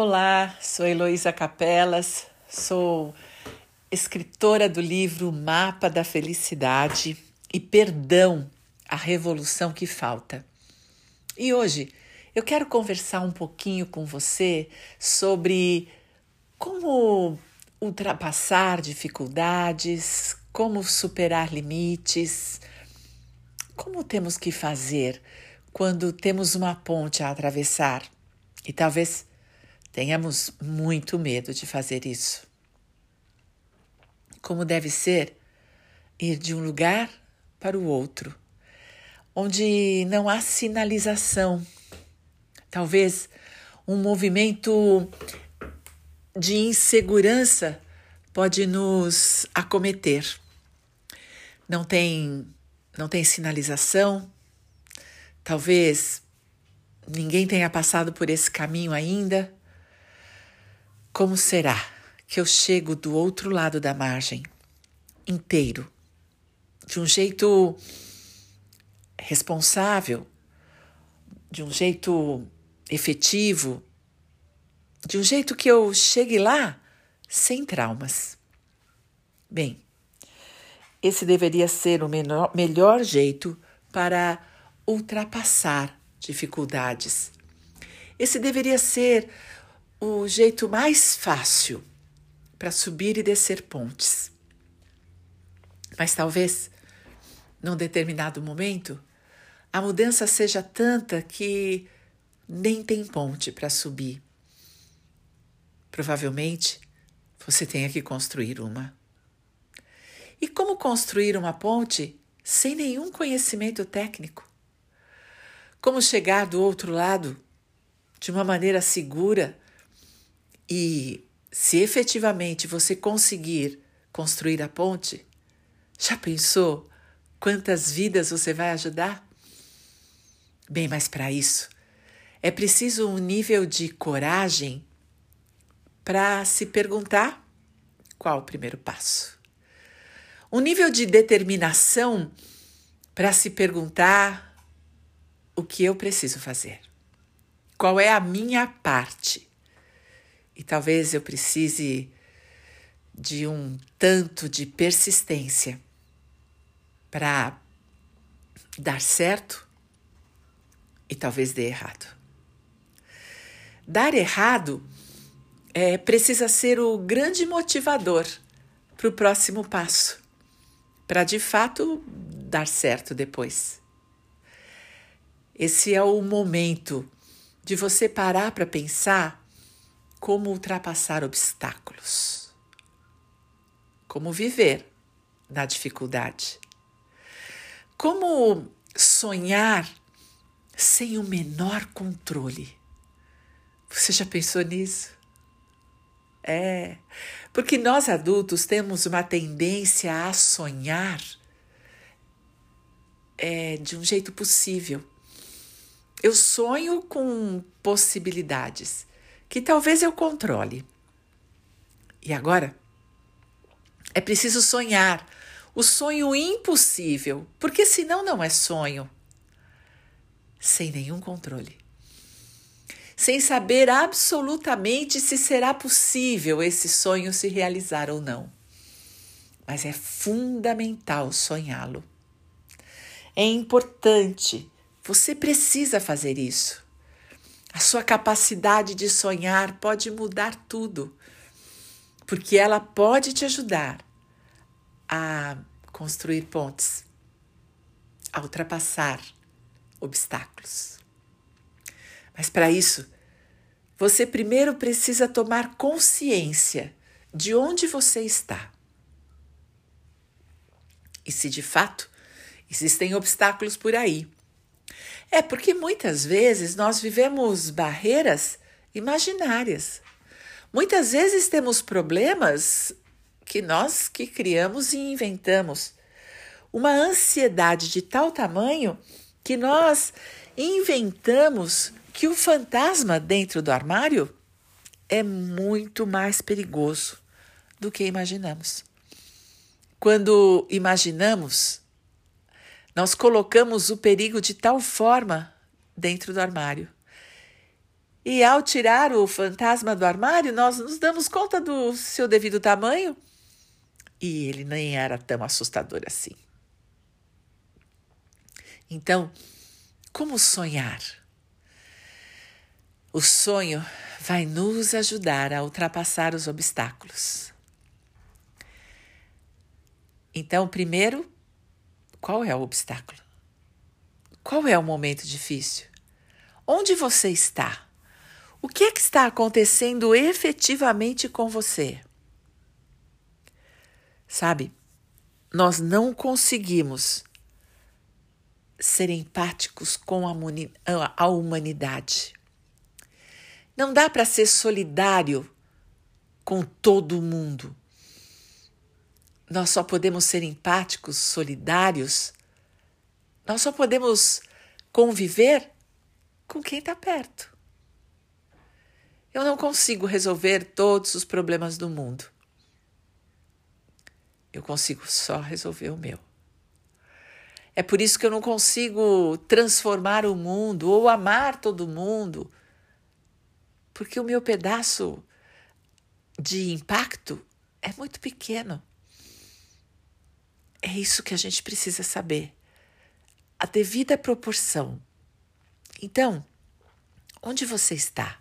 Olá, sou Heloísa Capelas, sou escritora do livro Mapa da Felicidade e Perdão, a Revolução que Falta. E hoje eu quero conversar um pouquinho com você sobre como ultrapassar dificuldades, como superar limites, como temos que fazer quando temos uma ponte a atravessar e talvez Tenhamos muito medo de fazer isso. Como deve ser ir de um lugar para o outro, onde não há sinalização. Talvez um movimento de insegurança pode nos acometer. Não tem não tem sinalização. Talvez ninguém tenha passado por esse caminho ainda. Como será que eu chego do outro lado da margem, inteiro, de um jeito responsável, de um jeito efetivo, de um jeito que eu chegue lá sem traumas? Bem, esse deveria ser o menor, melhor jeito para ultrapassar dificuldades. Esse deveria ser o jeito mais fácil para subir e descer pontes. Mas talvez, num determinado momento, a mudança seja tanta que nem tem ponte para subir. Provavelmente você tenha que construir uma. E como construir uma ponte sem nenhum conhecimento técnico? Como chegar do outro lado de uma maneira segura e se efetivamente você conseguir construir a ponte, já pensou quantas vidas você vai ajudar? Bem, mas para isso é preciso um nível de coragem para se perguntar qual o primeiro passo. Um nível de determinação para se perguntar o que eu preciso fazer. Qual é a minha parte? E talvez eu precise de um tanto de persistência para dar certo e talvez dê errado. Dar errado é, precisa ser o grande motivador para o próximo passo, para de fato dar certo depois. Esse é o momento de você parar para pensar como ultrapassar obstáculos, como viver na dificuldade, como sonhar sem o menor controle. Você já pensou nisso? É, porque nós adultos temos uma tendência a sonhar é, de um jeito possível. Eu sonho com possibilidades que talvez eu controle. E agora? É preciso sonhar o sonho impossível, porque senão não é sonho. Sem nenhum controle. Sem saber absolutamente se será possível esse sonho se realizar ou não. Mas é fundamental sonhá-lo. É importante, você precisa fazer isso. A sua capacidade de sonhar pode mudar tudo, porque ela pode te ajudar a construir pontes, a ultrapassar obstáculos. Mas para isso, você primeiro precisa tomar consciência de onde você está. E se de fato existem obstáculos por aí é porque muitas vezes nós vivemos barreiras imaginárias. Muitas vezes temos problemas que nós que criamos e inventamos. Uma ansiedade de tal tamanho que nós inventamos que o fantasma dentro do armário é muito mais perigoso do que imaginamos. Quando imaginamos nós colocamos o perigo de tal forma dentro do armário E ao tirar o fantasma do armário, nós nos damos conta do seu devido tamanho e ele nem era tão assustador assim. Então, como sonhar? O sonho vai nos ajudar a ultrapassar os obstáculos. Então, primeiro, qual é o obstáculo? Qual é o momento difícil? Onde você está? O que é que está acontecendo efetivamente com você? Sabe, nós não conseguimos ser empáticos com a humanidade. Não dá para ser solidário com todo mundo. Nós só podemos ser empáticos, solidários, nós só podemos conviver com quem está perto. Eu não consigo resolver todos os problemas do mundo. Eu consigo só resolver o meu. É por isso que eu não consigo transformar o mundo ou amar todo mundo, porque o meu pedaço de impacto é muito pequeno. É isso que a gente precisa saber. A devida proporção. Então, onde você está?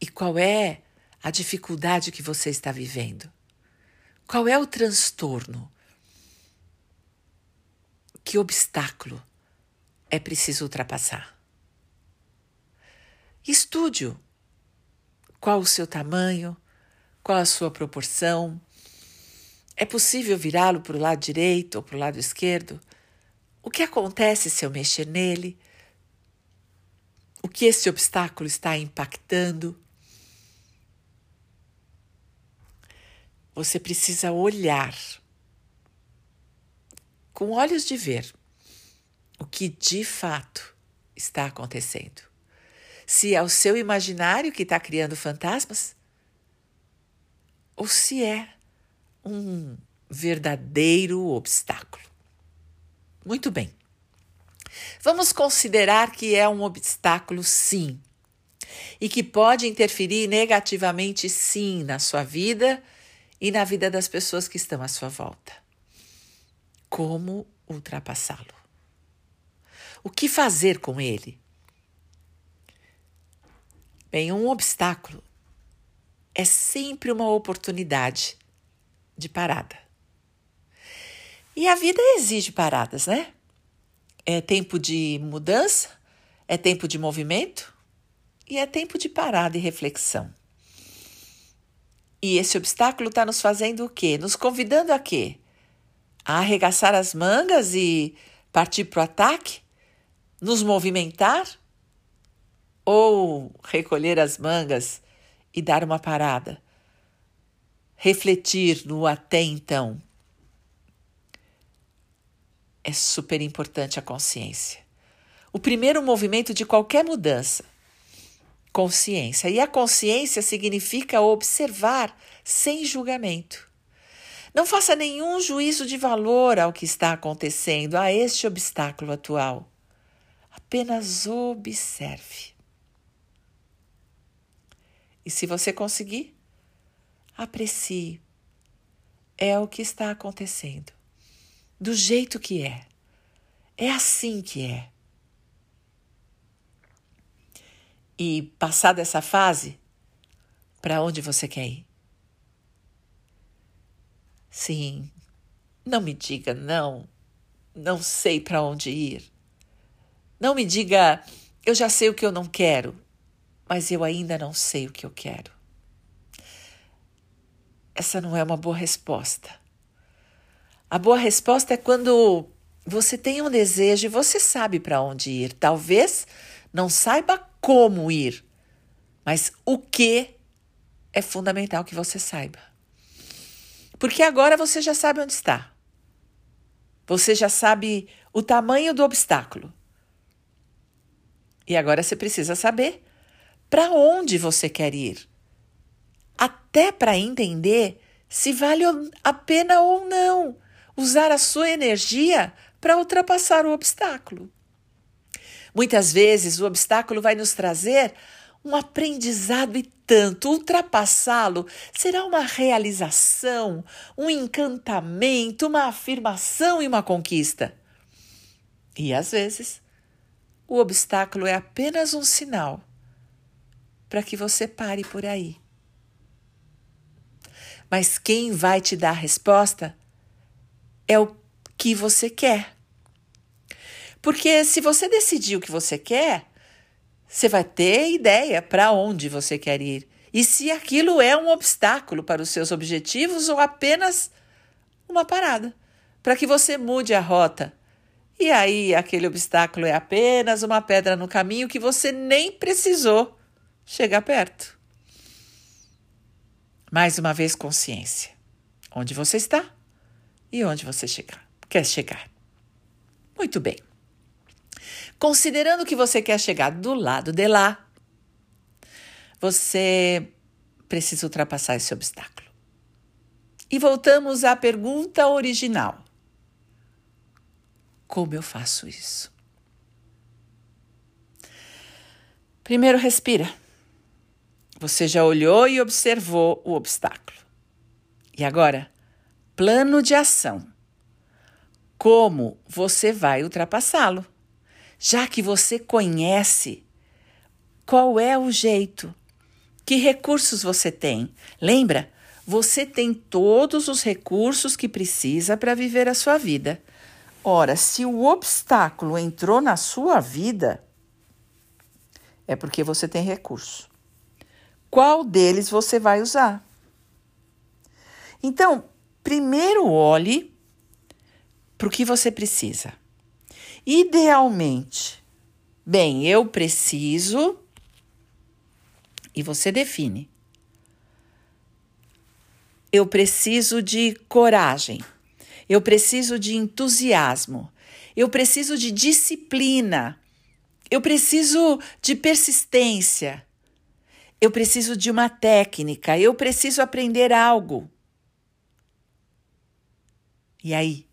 E qual é a dificuldade que você está vivendo? Qual é o transtorno? que obstáculo é preciso ultrapassar. Estude-o. Qual o seu tamanho? Qual a sua proporção? É possível virá-lo para o lado direito ou para o lado esquerdo? O que acontece se eu mexer nele? O que esse obstáculo está impactando? Você precisa olhar com olhos de ver o que de fato está acontecendo. Se é o seu imaginário que está criando fantasmas, ou se é um verdadeiro obstáculo. Muito bem. Vamos considerar que é um obstáculo, sim, e que pode interferir negativamente, sim, na sua vida e na vida das pessoas que estão à sua volta como ultrapassá-lo. O que fazer com ele? Bem, um obstáculo é sempre uma oportunidade de parada. E a vida exige paradas, né? É tempo de mudança, é tempo de movimento e é tempo de parada e reflexão. E esse obstáculo está nos fazendo o quê? Nos convidando a quê? a arregaçar as mangas e partir para o ataque? Nos movimentar? Ou recolher as mangas e dar uma parada? Refletir no até então. É super importante a consciência. O primeiro movimento de qualquer mudança. Consciência. E a consciência significa observar sem julgamento. Não faça nenhum juízo de valor ao que está acontecendo, a este obstáculo atual. Apenas observe. E se você conseguir, aprecie. É o que está acontecendo. Do jeito que é. É assim que é. E passada essa fase, para onde você quer ir? Sim, não me diga não, não sei para onde ir. Não me diga, eu já sei o que eu não quero, mas eu ainda não sei o que eu quero. Essa não é uma boa resposta. A boa resposta é quando você tem um desejo e você sabe para onde ir. Talvez não saiba como ir, mas o que é fundamental que você saiba. Porque agora você já sabe onde está. Você já sabe o tamanho do obstáculo. E agora você precisa saber para onde você quer ir. Até para entender se vale a pena ou não usar a sua energia para ultrapassar o obstáculo. Muitas vezes o obstáculo vai nos trazer um aprendizado e tanto. Ultrapassá-lo será uma realização, um encantamento, uma afirmação e uma conquista. E às vezes, o obstáculo é apenas um sinal para que você pare por aí. Mas quem vai te dar a resposta é o que você quer. Porque se você decidir o que você quer, você vai ter ideia para onde você quer ir e se aquilo é um obstáculo para os seus objetivos ou apenas uma parada para que você mude a rota. E aí aquele obstáculo é apenas uma pedra no caminho que você nem precisou chegar perto. Mais uma vez, consciência. Onde você está e onde você chegar, quer chegar. Muito bem. Considerando que você quer chegar do lado de lá, você precisa ultrapassar esse obstáculo. E voltamos à pergunta original: Como eu faço isso? Primeiro, respira. Você já olhou e observou o obstáculo. E agora, plano de ação. Como você vai ultrapassá-lo? Já que você conhece qual é o jeito, que recursos você tem. Lembra? Você tem todos os recursos que precisa para viver a sua vida. Ora, se o obstáculo entrou na sua vida, é porque você tem recurso qual deles você vai usar. Então, primeiro olhe para o que você precisa. Idealmente, bem, eu preciso e você define. Eu preciso de coragem. Eu preciso de entusiasmo. Eu preciso de disciplina. Eu preciso de persistência. Eu preciso de uma técnica, eu preciso aprender algo. E aí,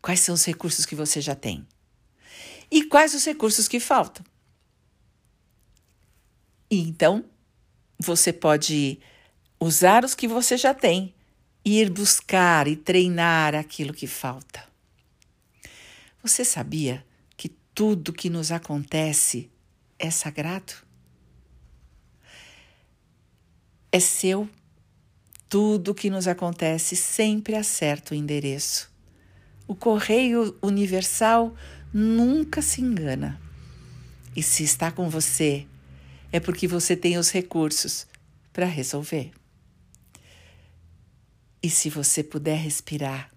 quais são os recursos que você já tem? E quais os recursos que faltam? E então, você pode usar os que você já tem e ir buscar e treinar aquilo que falta. Você sabia que tudo que nos acontece é sagrado? É seu. Tudo que nos acontece sempre acerta o endereço. O correio universal nunca se engana. E se está com você, é porque você tem os recursos para resolver. E se você puder respirar,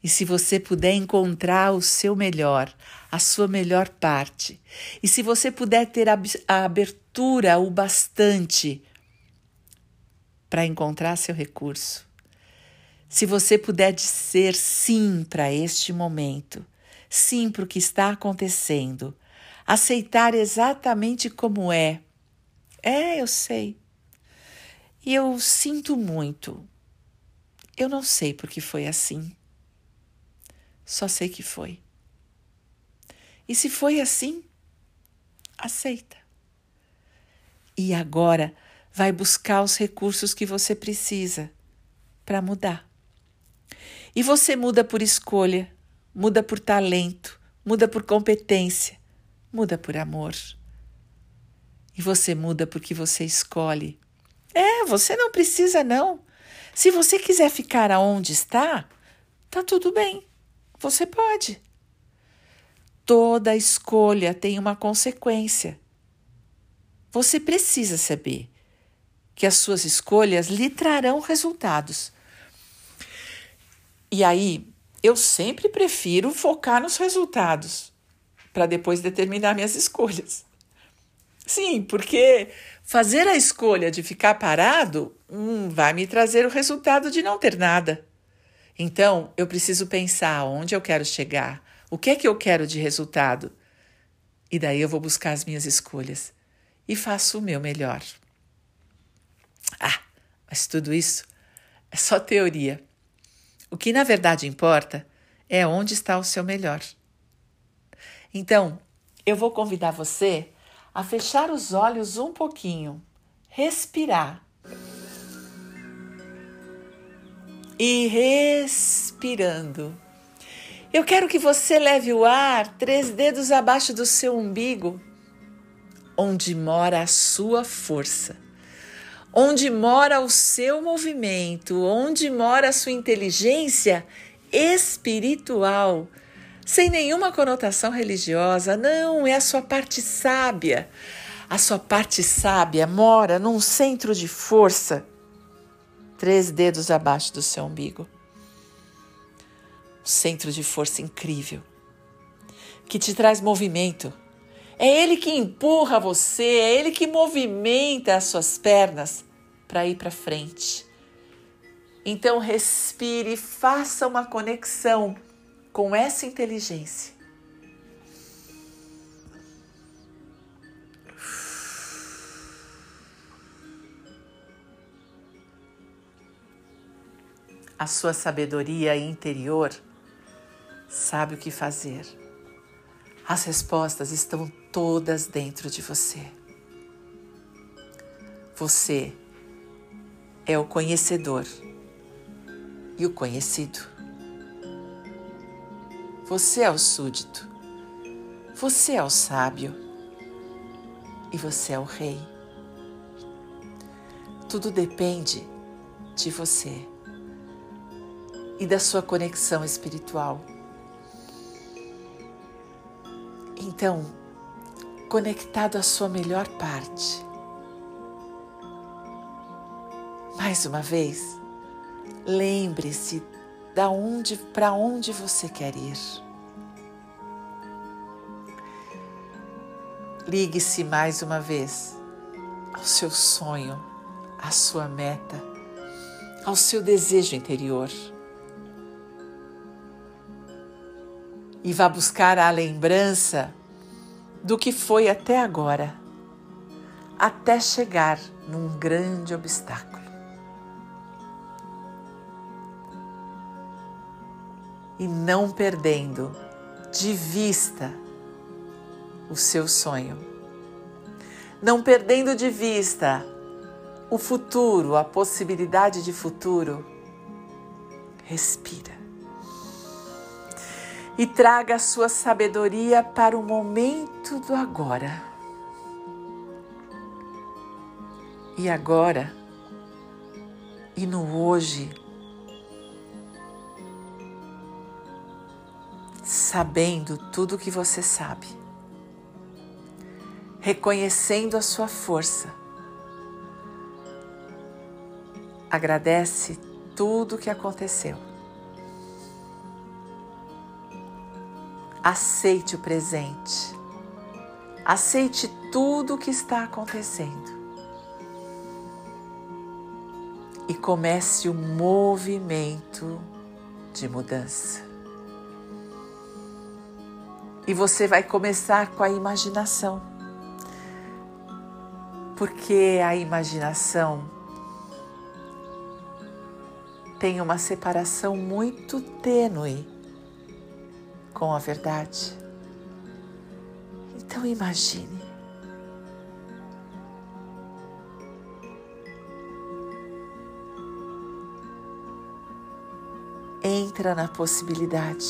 e se você puder encontrar o seu melhor, a sua melhor parte, e se você puder ter a abertura o bastante para encontrar seu recurso. Se você puder dizer sim para este momento, sim para o que está acontecendo, aceitar exatamente como é. É, eu sei. E eu sinto muito. Eu não sei por que foi assim. Só sei que foi. E se foi assim, aceita. E agora, vai buscar os recursos que você precisa para mudar. E você muda por escolha, muda por talento, muda por competência, muda por amor. E você muda porque você escolhe. É, você não precisa não. Se você quiser ficar aonde está, tá tudo bem. Você pode. Toda escolha tem uma consequência. Você precisa saber que as suas escolhas lhe trarão resultados. E aí, eu sempre prefiro focar nos resultados para depois determinar minhas escolhas. Sim, porque fazer a escolha de ficar parado hum, vai me trazer o resultado de não ter nada. Então, eu preciso pensar onde eu quero chegar, o que é que eu quero de resultado. E daí eu vou buscar as minhas escolhas e faço o meu melhor. Ah, mas tudo isso é só teoria. O que na verdade importa é onde está o seu melhor. Então, eu vou convidar você a fechar os olhos um pouquinho, respirar. E respirando. Eu quero que você leve o ar três dedos abaixo do seu umbigo, onde mora a sua força, onde mora o seu movimento, onde mora a sua inteligência espiritual sem nenhuma conotação religiosa. Não, é a sua parte sábia. A sua parte sábia mora num centro de força, três dedos abaixo do seu umbigo. Um centro de força incrível, que te traz movimento. É ele que empurra você, é ele que movimenta as suas pernas para ir para frente. Então respire, faça uma conexão com essa inteligência. A sua sabedoria interior sabe o que fazer. As respostas estão todas dentro de você. Você é o conhecedor e o conhecido. Você é o súdito, você é o sábio e você é o rei. Tudo depende de você e da sua conexão espiritual. Então, conectado à sua melhor parte. Mais uma vez, lembre-se da onde para onde você quer ir. Ligue-se mais uma vez ao seu sonho, à sua meta, ao seu desejo interior. E vá buscar a lembrança do que foi até agora, até chegar num grande obstáculo. e não perdendo de vista o seu sonho. Não perdendo de vista o futuro, a possibilidade de futuro. Respira. E traga a sua sabedoria para o momento do agora. E agora, e no hoje, sabendo tudo o que você sabe, reconhecendo a sua força. Agradece tudo o que aconteceu. Aceite o presente. Aceite tudo o que está acontecendo. E comece o movimento de mudança. E você vai começar com a imaginação. Porque a imaginação tem uma separação muito tênue com a verdade. Então imagine. Entra na possibilidade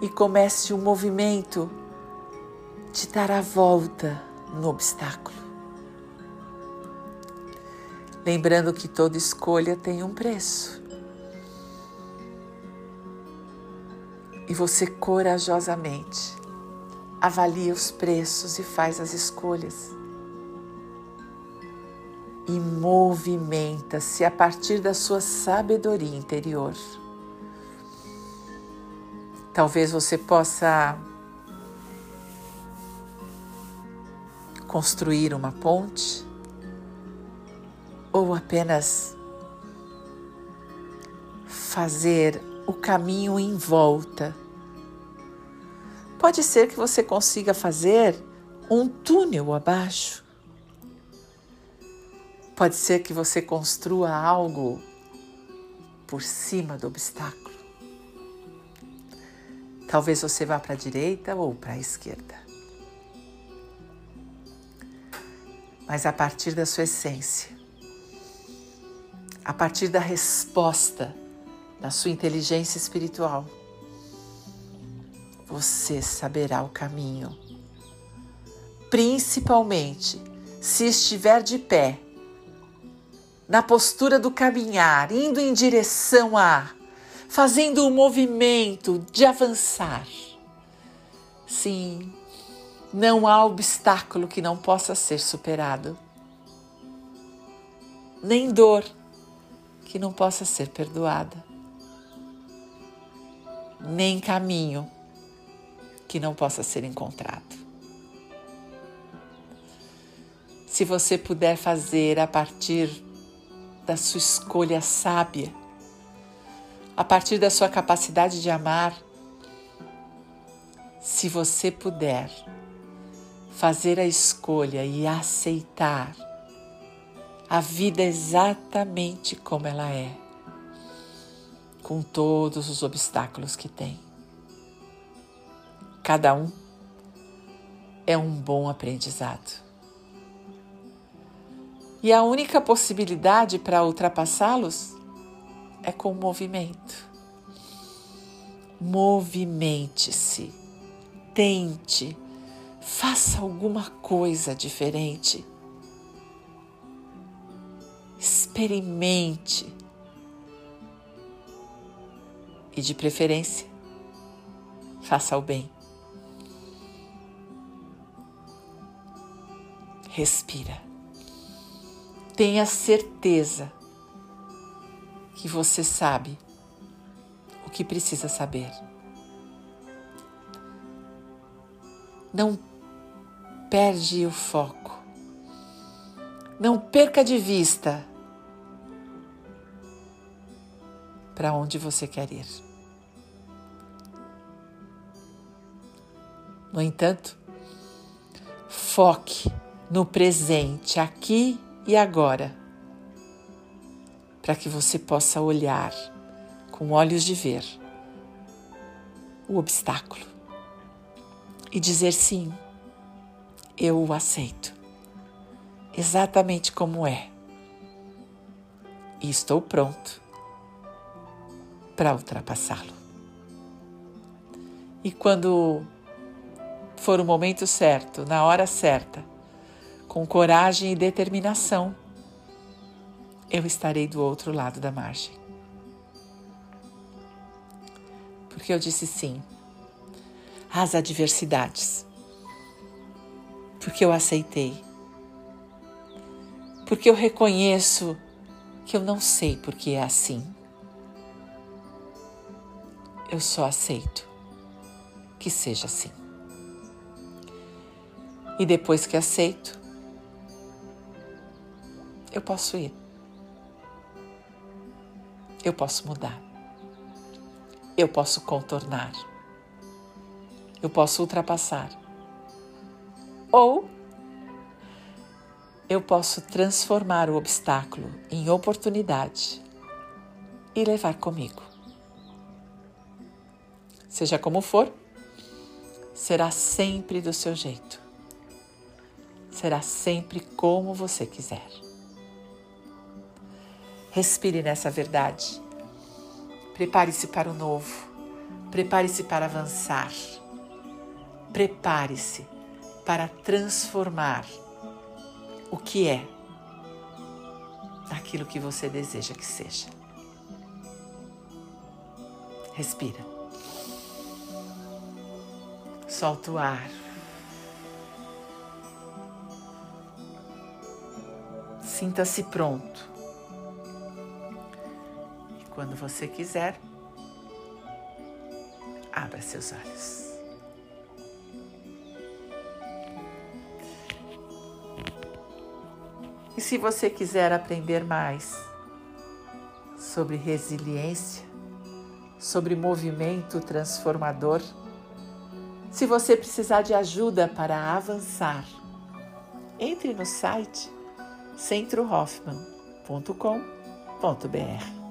e comece um movimento de dar a volta no obstáculo. Lembrando que toda escolha tem um preço. E você corajosamente avalia os preços e faz as escolhas. E movimenta-se a partir da sua sabedoria interior. Talvez você possa construir uma ponte ou apenas fazer o caminho em volta. Pode ser que você consiga fazer um túnel abaixo. Pode ser que você construa algo por cima do obstáculo. Talvez você vá para a direita ou para a esquerda. Mas a partir da sua essência, a partir da resposta da sua inteligência espiritual, você saberá o caminho. Principalmente se estiver de pé, na postura do caminhar, indo em direção a, fazendo o movimento de avançar. Sim, não há obstáculo que não possa ser superado, nem dor que não possa ser perdoada, nem caminho que não possa ser encontrado. Se você puder fazer a partir da sua escolha sábia, a partir da sua capacidade de amar, se você puder fazer a escolha e aceitar a vida exatamente como ela é, com todos os obstáculos que tem. Cada um é um bom aprendizado. E a única possibilidade para ultrapassá-los é com movimento. Movimente-se, tente, faça alguma coisa diferente. Experimente. E de preferência, faça o bem. Respira. Tenha certeza que você sabe o que precisa saber. Não perde o foco. Não perca de vista para onde você quer ir. No entanto, foque no presente, aqui e agora, para que você possa olhar com olhos de ver o obstáculo e dizer sim, eu o aceito, exatamente como é, e estou pronto para ultrapassá-lo. E quando for o momento certo, na hora certa, com coragem e determinação, eu estarei do outro lado da margem. Porque eu disse sim às adversidades. Porque eu aceitei. Porque eu reconheço que eu não sei porque é assim. Eu só aceito que seja assim. E depois que aceito, eu posso ir. Eu posso mudar. Eu posso contornar. Eu posso ultrapassar. Ou eu posso transformar o obstáculo em oportunidade e levar comigo. Seja como for, será sempre do seu jeito. Será sempre como você quiser. Respire nessa verdade. Prepare-se para o novo. Prepare-se para avançar. Prepare-se para transformar o que é naquilo que você deseja que seja. Respira. Solta o ar. Sinta-se pronto quando você quiser, abra seus olhos. E se você quiser aprender mais sobre resiliência, sobre movimento transformador, se você precisar de ajuda para avançar, entre no site centrohoffman.com.br.